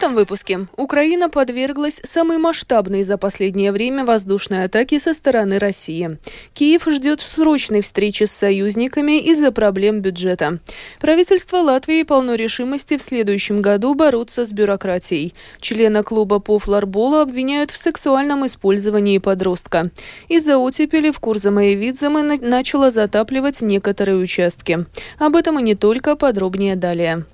этом выпуске Украина подверглась самой масштабной за последнее время воздушной атаке со стороны России. Киев ждет срочной встречи с союзниками из-за проблем бюджета. Правительство Латвии полно решимости в следующем году бороться с бюрократией. Члена клуба по флорболу обвиняют в сексуальном использовании подростка. Из-за оттепели в Курзамаевидземе начало затапливать некоторые участки. Об этом и не только, подробнее далее.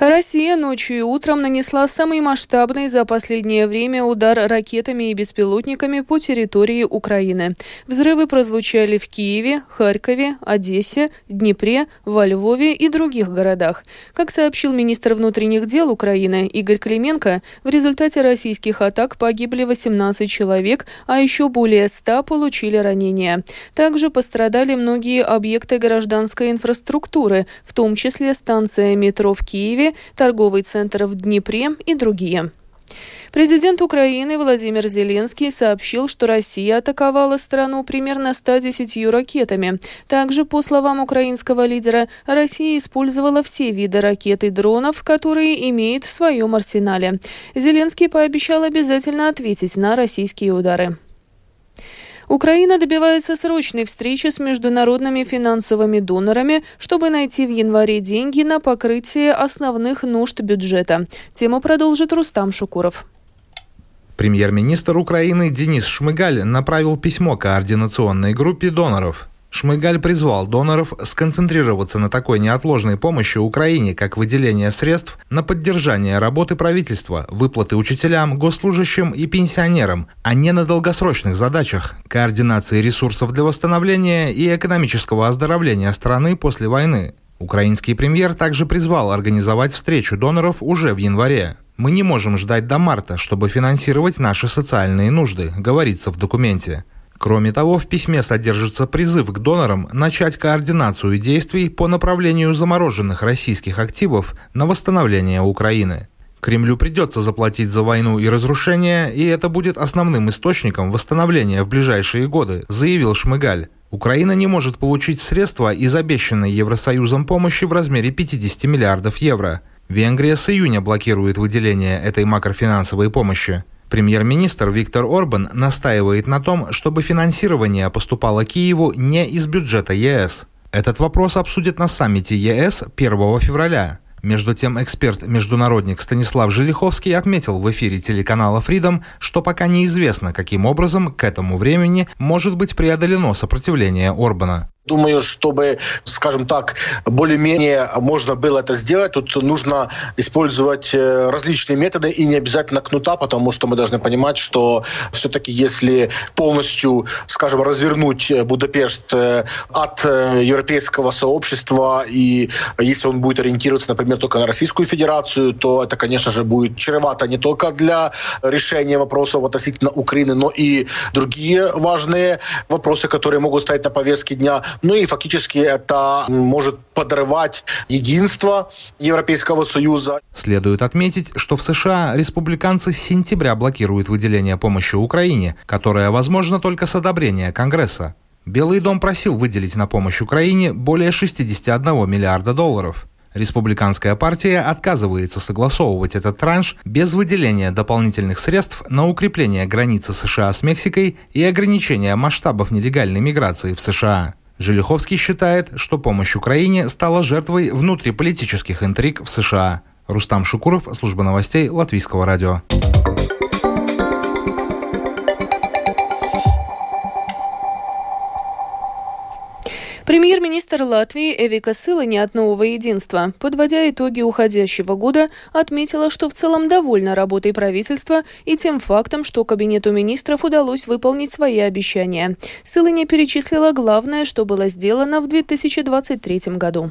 Россия ночью и утром нанесла самый масштабный за последнее время удар ракетами и беспилотниками по территории Украины. Взрывы прозвучали в Киеве, Харькове, Одессе, Днепре, во Львове и других городах. Как сообщил министр внутренних дел Украины Игорь Клименко, в результате российских атак погибли 18 человек, а еще более 100 получили ранения. Также пострадали многие объекты гражданской инфраструктуры, в том числе станция метро в Киеве, торговый центр в Днепре и другие. Президент Украины Владимир Зеленский сообщил, что Россия атаковала страну примерно 110 ракетами. Также, по словам украинского лидера, Россия использовала все виды ракет и дронов, которые имеет в своем арсенале. Зеленский пообещал обязательно ответить на российские удары. Украина добивается срочной встречи с международными финансовыми донорами, чтобы найти в январе деньги на покрытие основных нужд бюджета. Тему продолжит Рустам Шукуров. Премьер-министр Украины Денис Шмыгаль направил письмо координационной группе доноров. Шмыгаль призвал доноров сконцентрироваться на такой неотложной помощи Украине, как выделение средств на поддержание работы правительства, выплаты учителям, госслужащим и пенсионерам, а не на долгосрочных задачах координации ресурсов для восстановления и экономического оздоровления страны после войны. Украинский премьер также призвал организовать встречу доноров уже в январе. Мы не можем ждать до марта, чтобы финансировать наши социальные нужды, говорится в документе. Кроме того, в письме содержится призыв к донорам начать координацию действий по направлению замороженных российских активов на восстановление Украины. Кремлю придется заплатить за войну и разрушение, и это будет основным источником восстановления в ближайшие годы, заявил Шмыгаль. Украина не может получить средства из обещанной Евросоюзом помощи в размере 50 миллиардов евро. Венгрия с июня блокирует выделение этой макрофинансовой помощи. Премьер-министр Виктор Орбан настаивает на том, чтобы финансирование поступало Киеву не из бюджета ЕС. Этот вопрос обсудят на саммите ЕС 1 февраля. Между тем, эксперт-международник Станислав Желиховский отметил в эфире телеканала Freedom, что пока неизвестно, каким образом к этому времени может быть преодолено сопротивление Орбана. Думаю, чтобы, скажем так, более-менее можно было это сделать, тут нужно использовать э, различные методы и не обязательно кнута, потому что мы должны понимать, что все-таки если полностью, скажем, развернуть Будапешт э, от э, европейского сообщества и если он будет ориентироваться, например, только на Российскую Федерацию, то это, конечно же, будет чревато не только для решения вопросов относительно Украины, но и другие важные вопросы, которые могут стоять на повестке дня. Ну и фактически это может подрывать единство Европейского Союза. Следует отметить, что в США республиканцы с сентября блокируют выделение помощи Украине, которая возможна только с одобрения Конгресса. Белый дом просил выделить на помощь Украине более 61 миллиарда долларов. Республиканская партия отказывается согласовывать этот транш без выделения дополнительных средств на укрепление границы США с Мексикой и ограничения масштабов нелегальной миграции в США. Желиховский считает, что помощь Украине стала жертвой внутриполитических интриг в США. Рустам Шукуров, служба новостей Латвийского радио. Премьер-министр Латвии Эвика Сылани от «Нового единства», подводя итоги уходящего года, отметила, что в целом довольна работой правительства и тем фактом, что Кабинету министров удалось выполнить свои обещания. Сылани перечислила главное, что было сделано в 2023 году.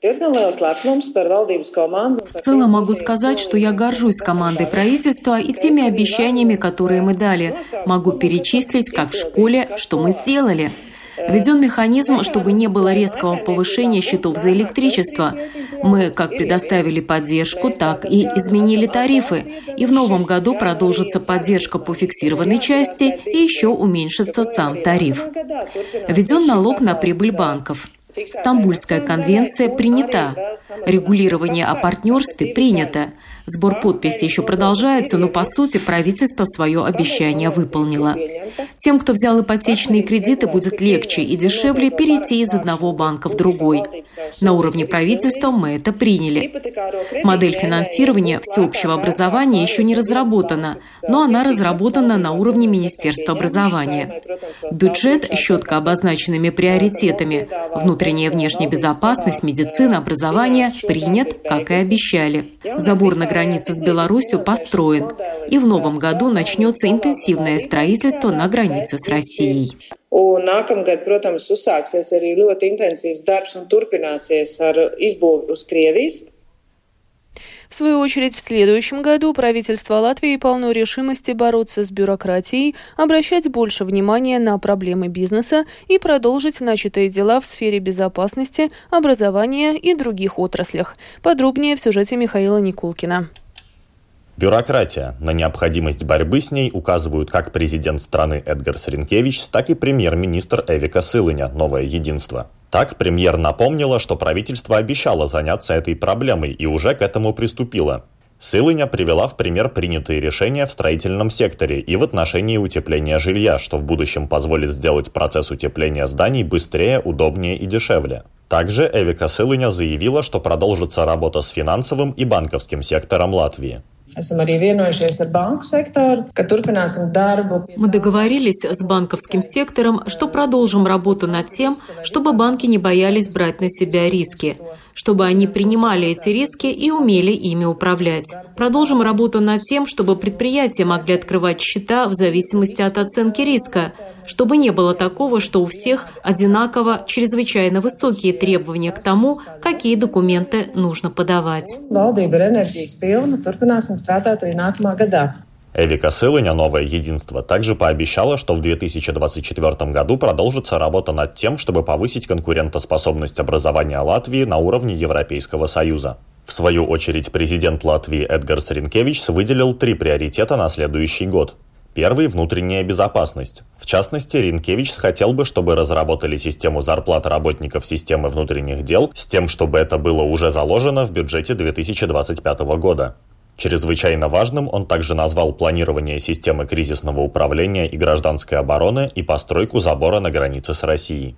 В целом могу сказать, что я горжусь командой правительства и теми обещаниями, которые мы дали. Могу перечислить, как в школе, что мы сделали. Введен механизм, чтобы не было резкого повышения счетов за электричество. Мы как предоставили поддержку, так и изменили тарифы. И в новом году продолжится поддержка по фиксированной части и еще уменьшится сам тариф. Введен налог на прибыль банков. Стамбульская конвенция принята. Регулирование о партнерстве принято. Сбор подписей еще продолжается, но по сути правительство свое обещание выполнило. Тем, кто взял ипотечные кредиты, будет легче и дешевле перейти из одного банка в другой. На уровне правительства мы это приняли. Модель финансирования всеобщего образования еще не разработана, но она разработана на уровне Министерства образования. Бюджет с четко обозначенными приоритетами – внутренняя и внешняя безопасность, медицина, образование – принят, как и обещали. Забор на границе с Беларусью построен, и в новом году начнется интенсивное строительство на границе с Россией. Un nākamgad, protams, uzsāksies arī ļoti intensīvs darbs un turpināsies ar в свою очередь, в следующем году правительство Латвии полно решимости бороться с бюрократией, обращать больше внимания на проблемы бизнеса и продолжить начатые дела в сфере безопасности, образования и других отраслях. Подробнее в сюжете Михаила Никулкина. Бюрократия. На необходимость борьбы с ней указывают как президент страны Эдгар Саренкевич, так и премьер-министр Эвика Сылыня «Новое единство». Так, премьер напомнила, что правительство обещало заняться этой проблемой и уже к этому приступило. Сылыня привела в пример принятые решения в строительном секторе и в отношении утепления жилья, что в будущем позволит сделать процесс утепления зданий быстрее, удобнее и дешевле. Также Эвика Сылыня заявила, что продолжится работа с финансовым и банковским сектором Латвии. Мы договорились с банковским сектором, что продолжим работу над тем, чтобы банки не боялись брать на себя риски, чтобы они принимали эти риски и умели ими управлять. Продолжим работу над тем, чтобы предприятия могли открывать счета в зависимости от оценки риска, чтобы не было такого, что у всех одинаково чрезвычайно высокие требования к тому, какие документы нужно подавать. Эвика Сылыня, новое единство, также пообещала, что в 2024 году продолжится работа над тем, чтобы повысить конкурентоспособность образования Латвии на уровне Европейского Союза. В свою очередь, президент Латвии Эдгар Саренкевич выделил три приоритета на следующий год. Первый – внутренняя безопасность. В частности, Ринкевич хотел бы, чтобы разработали систему зарплат работников системы внутренних дел с тем, чтобы это было уже заложено в бюджете 2025 года. Чрезвычайно важным он также назвал планирование системы кризисного управления и гражданской обороны и постройку забора на границе с Россией.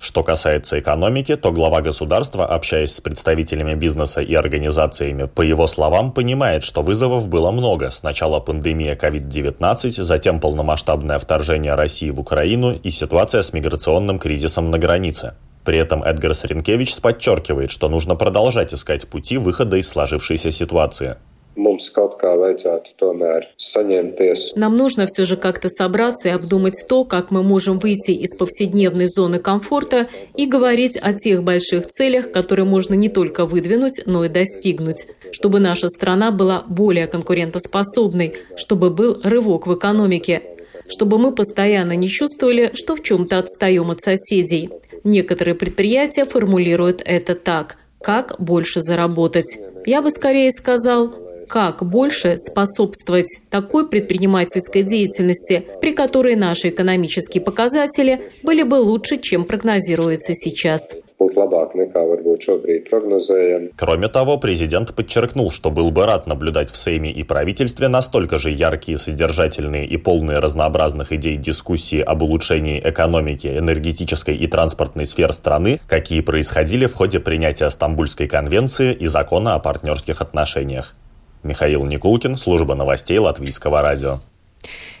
Что касается экономики, то глава государства, общаясь с представителями бизнеса и организациями, по его словам, понимает, что вызовов было много. Сначала пандемия COVID-19, затем полномасштабное вторжение России в Украину и ситуация с миграционным кризисом на границе. При этом Эдгар Саренкевич подчеркивает, что нужно продолжать искать пути выхода из сложившейся ситуации – нам нужно все же как-то собраться и обдумать то, как мы можем выйти из повседневной зоны комфорта и говорить о тех больших целях, которые можно не только выдвинуть, но и достигнуть, чтобы наша страна была более конкурентоспособной, чтобы был рывок в экономике, чтобы мы постоянно не чувствовали, что в чем-то отстаем от соседей. Некоторые предприятия формулируют это так – как больше заработать. Я бы скорее сказал, как больше способствовать такой предпринимательской деятельности, при которой наши экономические показатели были бы лучше, чем прогнозируется сейчас. Кроме того, президент подчеркнул, что был бы рад наблюдать в Сейме и правительстве настолько же яркие, содержательные и полные разнообразных идей дискуссии об улучшении экономики, энергетической и транспортной сфер страны, какие происходили в ходе принятия Стамбульской конвенции и закона о партнерских отношениях. Михаил Никулкин, служба новостей Латвийского радио.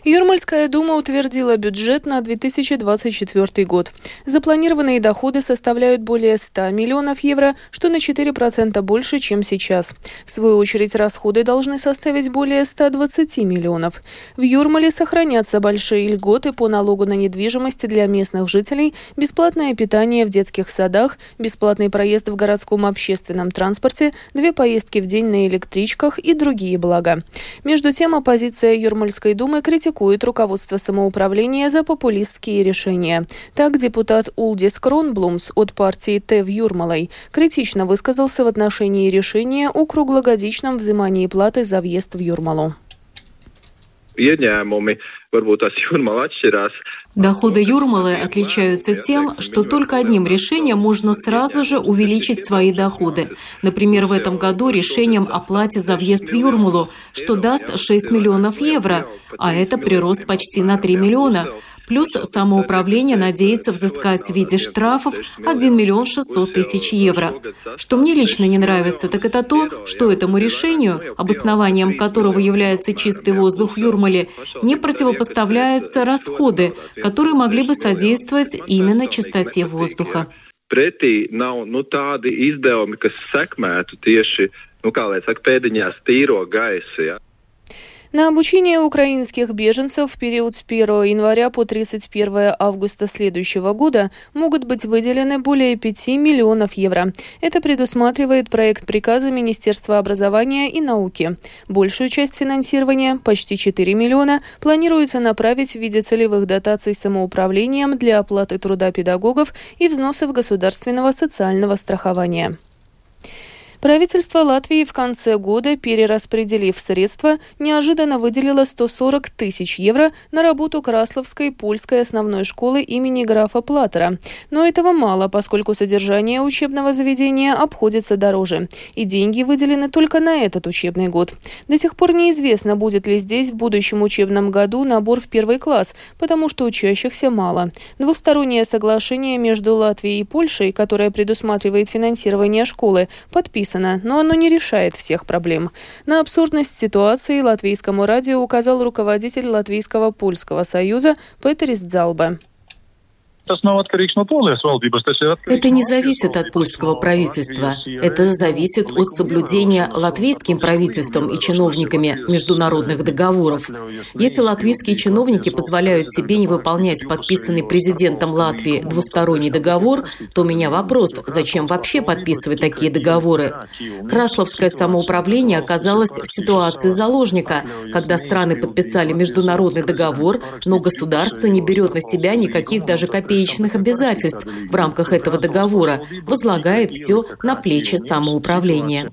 Юрмальская дума утвердила бюджет на 2024 год. Запланированные доходы составляют более 100 миллионов евро, что на 4% больше, чем сейчас. В свою очередь, расходы должны составить более 120 миллионов. В Юрмале сохранятся большие льготы по налогу на недвижимость для местных жителей, бесплатное питание в детских садах, бесплатный проезд в городском общественном транспорте, две поездки в день на электричках и другие блага. Между тем, оппозиция Юрмальской думы критикует критикует руководство самоуправления за популистские решения. Так, депутат Улдис Кронблумс от партии ТЭВ Юрмалой критично высказался в отношении решения о круглогодичном взимании платы за въезд в Юрмалу. Доходы Юрмалы отличаются тем, что только одним решением можно сразу же увеличить свои доходы. Например, в этом году решением о плате за въезд в Юрмалу, что даст 6 миллионов евро, а это прирост почти на 3 миллиона. Плюс самоуправление надеется взыскать в виде штрафов 1 миллион 600 тысяч евро. Что мне лично не нравится, так это то, что этому решению, обоснованием которого является чистый воздух Юрмале, не противопоставляются расходы, которые могли бы содействовать именно чистоте воздуха. Pretī nav nu, tādi izdevumi, kas sekmētu tieši, nu, saka, pēdiņās tīro gaisu. Ja? На обучение украинских беженцев в период с 1 января по 31 августа следующего года могут быть выделены более 5 миллионов евро. Это предусматривает проект приказа Министерства образования и науки. Большую часть финансирования, почти 4 миллиона, планируется направить в виде целевых дотаций самоуправлением для оплаты труда педагогов и взносов государственного социального страхования. Правительство Латвии в конце года, перераспределив средства, неожиданно выделило 140 тысяч евро на работу Красловской польской основной школы имени графа Платера. Но этого мало, поскольку содержание учебного заведения обходится дороже. И деньги выделены только на этот учебный год. До сих пор неизвестно, будет ли здесь в будущем учебном году набор в первый класс, потому что учащихся мало. Двустороннее соглашение между Латвией и Польшей, которое предусматривает финансирование школы, подписано написано, но оно не решает всех проблем. На абсурдность ситуации латвийскому радио указал руководитель Латвийского польского союза Петерис Дзалба. Это не зависит от польского правительства. Это зависит от соблюдения латвийским правительством и чиновниками международных договоров. Если латвийские чиновники позволяют себе не выполнять подписанный президентом Латвии двусторонний договор, то у меня вопрос, зачем вообще подписывать такие договоры? Красловское самоуправление оказалось в ситуации заложника, когда страны подписали международный договор, но государство не берет на себя никаких даже копеек копеечных обязательств в рамках этого договора, возлагает все на плечи самоуправления.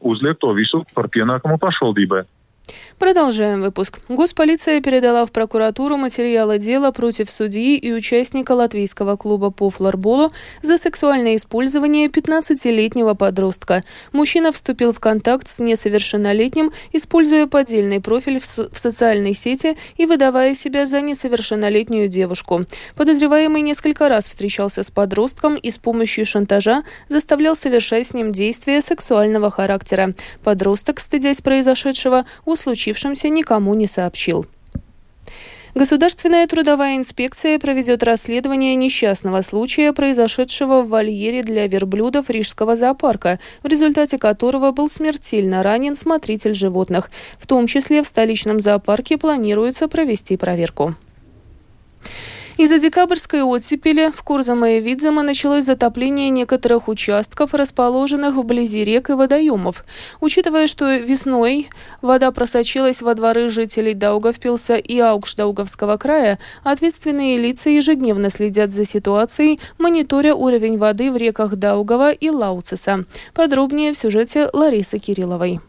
Продолжаем выпуск. Госполиция передала в прокуратуру материалы дела против судьи и участника латвийского клуба по флорболу за сексуальное использование 15-летнего подростка. Мужчина вступил в контакт с несовершеннолетним, используя поддельный профиль в, со- в социальной сети и выдавая себя за несовершеннолетнюю девушку. Подозреваемый несколько раз встречался с подростком и с помощью шантажа заставлял совершать с ним действия сексуального характера. Подросток, стыдясь произошедшего, у случившемся никому не сообщил. Государственная трудовая инспекция проведет расследование несчастного случая, произошедшего в вольере для верблюдов Рижского зоопарка, в результате которого был смертельно ранен смотритель животных. В том числе в столичном зоопарке планируется провести проверку. Из-за декабрьской оттепели в Курзамое-Видземо началось затопление некоторых участков, расположенных вблизи рек и водоемов. Учитывая, что весной вода просочилась во дворы жителей Даугавпилса и Аукшдаугавского края, ответственные лица ежедневно следят за ситуацией, мониторя уровень воды в реках Даугава и Лауциса. Подробнее в сюжете Ларисы Кирилловой.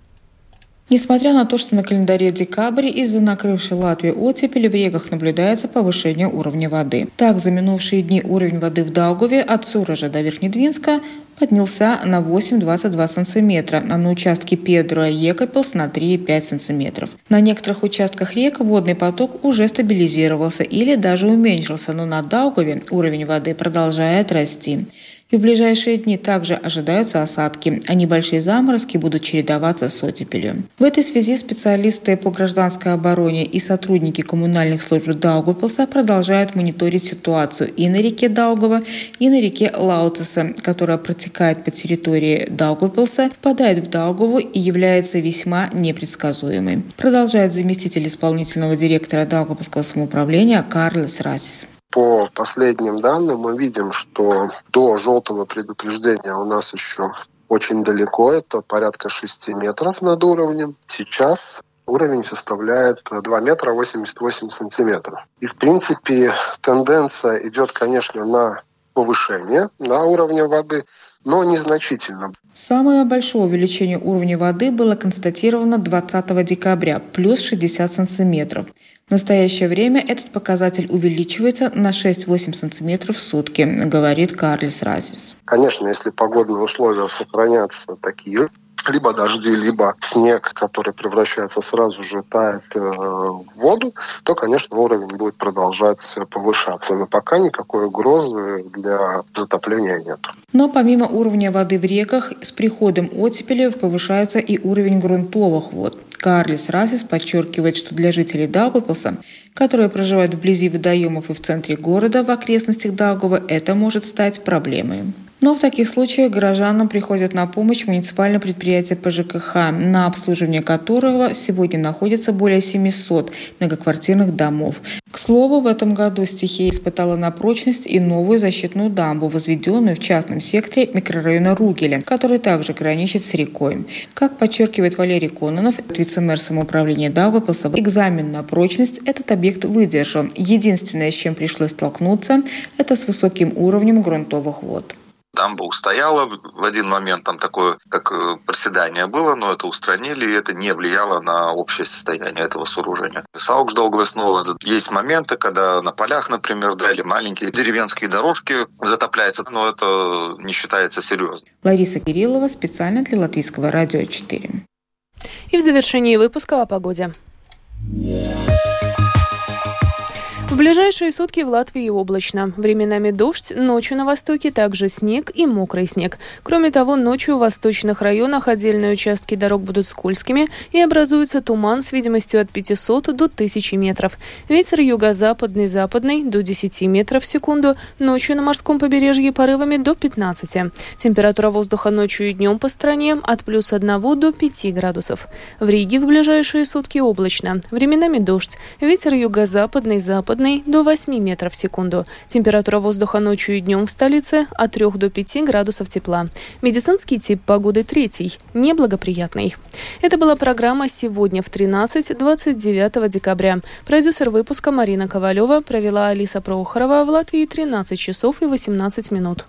Несмотря на то, что на календаре декабрь из-за накрывшей Латвию оттепели в реках наблюдается повышение уровня воды. Так, за минувшие дни уровень воды в Даугаве от Суража до Верхнедвинска поднялся на 8,22 сантиметра, а на участке Педро и Екопилс на 3,5 сантиметров. На некоторых участках рек водный поток уже стабилизировался или даже уменьшился, но на Даугаве уровень воды продолжает расти. И в ближайшие дни также ожидаются осадки, а небольшие заморозки будут чередоваться с оттепелью. В этой связи специалисты по гражданской обороне и сотрудники коммунальных служб Даугавпилса продолжают мониторить ситуацию и на реке Даугава, и на реке Лауцеса, которая протекает по территории Даугавпилса, впадает в Даугаву и является весьма непредсказуемой. Продолжает заместитель исполнительного директора Даугавпилского самоуправления Карлес Расис. По последним данным мы видим, что до желтого предупреждения у нас еще очень далеко, это порядка 6 метров над уровнем. Сейчас уровень составляет 2 метра 88 сантиметров. И, в принципе, тенденция идет, конечно, на повышение на уровне воды, но незначительно. Самое большое увеличение уровня воды было констатировано 20 декабря, плюс 60 сантиметров. В настоящее время этот показатель увеличивается на 6-8 сантиметров в сутки, говорит Карлис Разис. Конечно, если погодные условия сохранятся такие, либо дожди, либо снег, который превращается сразу же, тает э, в воду, то, конечно, уровень будет продолжать повышаться. Но пока никакой угрозы для затопления нет. Но помимо уровня воды в реках, с приходом оттепели повышается и уровень грунтовых вод. Карлис Расис подчеркивает, что для жителей Даугавпилса, которые проживают вблизи водоемов и в центре города, в окрестностях Даугава, это может стать проблемой. Но в таких случаях горожанам приходят на помощь муниципальное предприятие ПЖКХ, на обслуживание которого сегодня находится более 700 многоквартирных домов. К слову, в этом году стихия испытала на прочность и новую защитную дамбу, возведенную в частном секторе микрорайона Ругеля, который также граничит с рекой. Как подчеркивает Валерий Кононов, вице-мэр самоуправления Даугавпилса, экзамен на прочность этот объект выдержал. Единственное, с чем пришлось столкнуться, это с высоким уровнем грунтовых вод дамба устояла. В один момент там такое, как э, проседание было, но это устранили, и это не влияло на общее состояние этого сооружения. Саук долго снова. Есть моменты, когда на полях, например, да, или маленькие деревенские дорожки затопляются, но это не считается серьезным. Лариса Кириллова специально для Латвийского радио 4. И в завершении выпуска о погоде. В ближайшие сутки в Латвии облачно. Временами дождь, ночью на востоке также снег и мокрый снег. Кроме того, ночью в восточных районах отдельные участки дорог будут скользкими и образуется туман с видимостью от 500 до 1000 метров. Ветер юго-западный, западный до 10 метров в секунду. Ночью на морском побережье порывами до 15. Температура воздуха ночью и днем по стране от плюс 1 до 5 градусов. В Риге в ближайшие сутки облачно. Временами дождь. Ветер юго-западный, западный западной до 8 метров в секунду. Температура воздуха ночью и днем в столице от 3 до 5 градусов тепла. Медицинский тип погоды третий, неблагоприятный. Это была программа «Сегодня в 13-29 декабря». Продюсер выпуска Марина Ковалева провела Алиса Прохорова в Латвии 13 часов и 18 минут.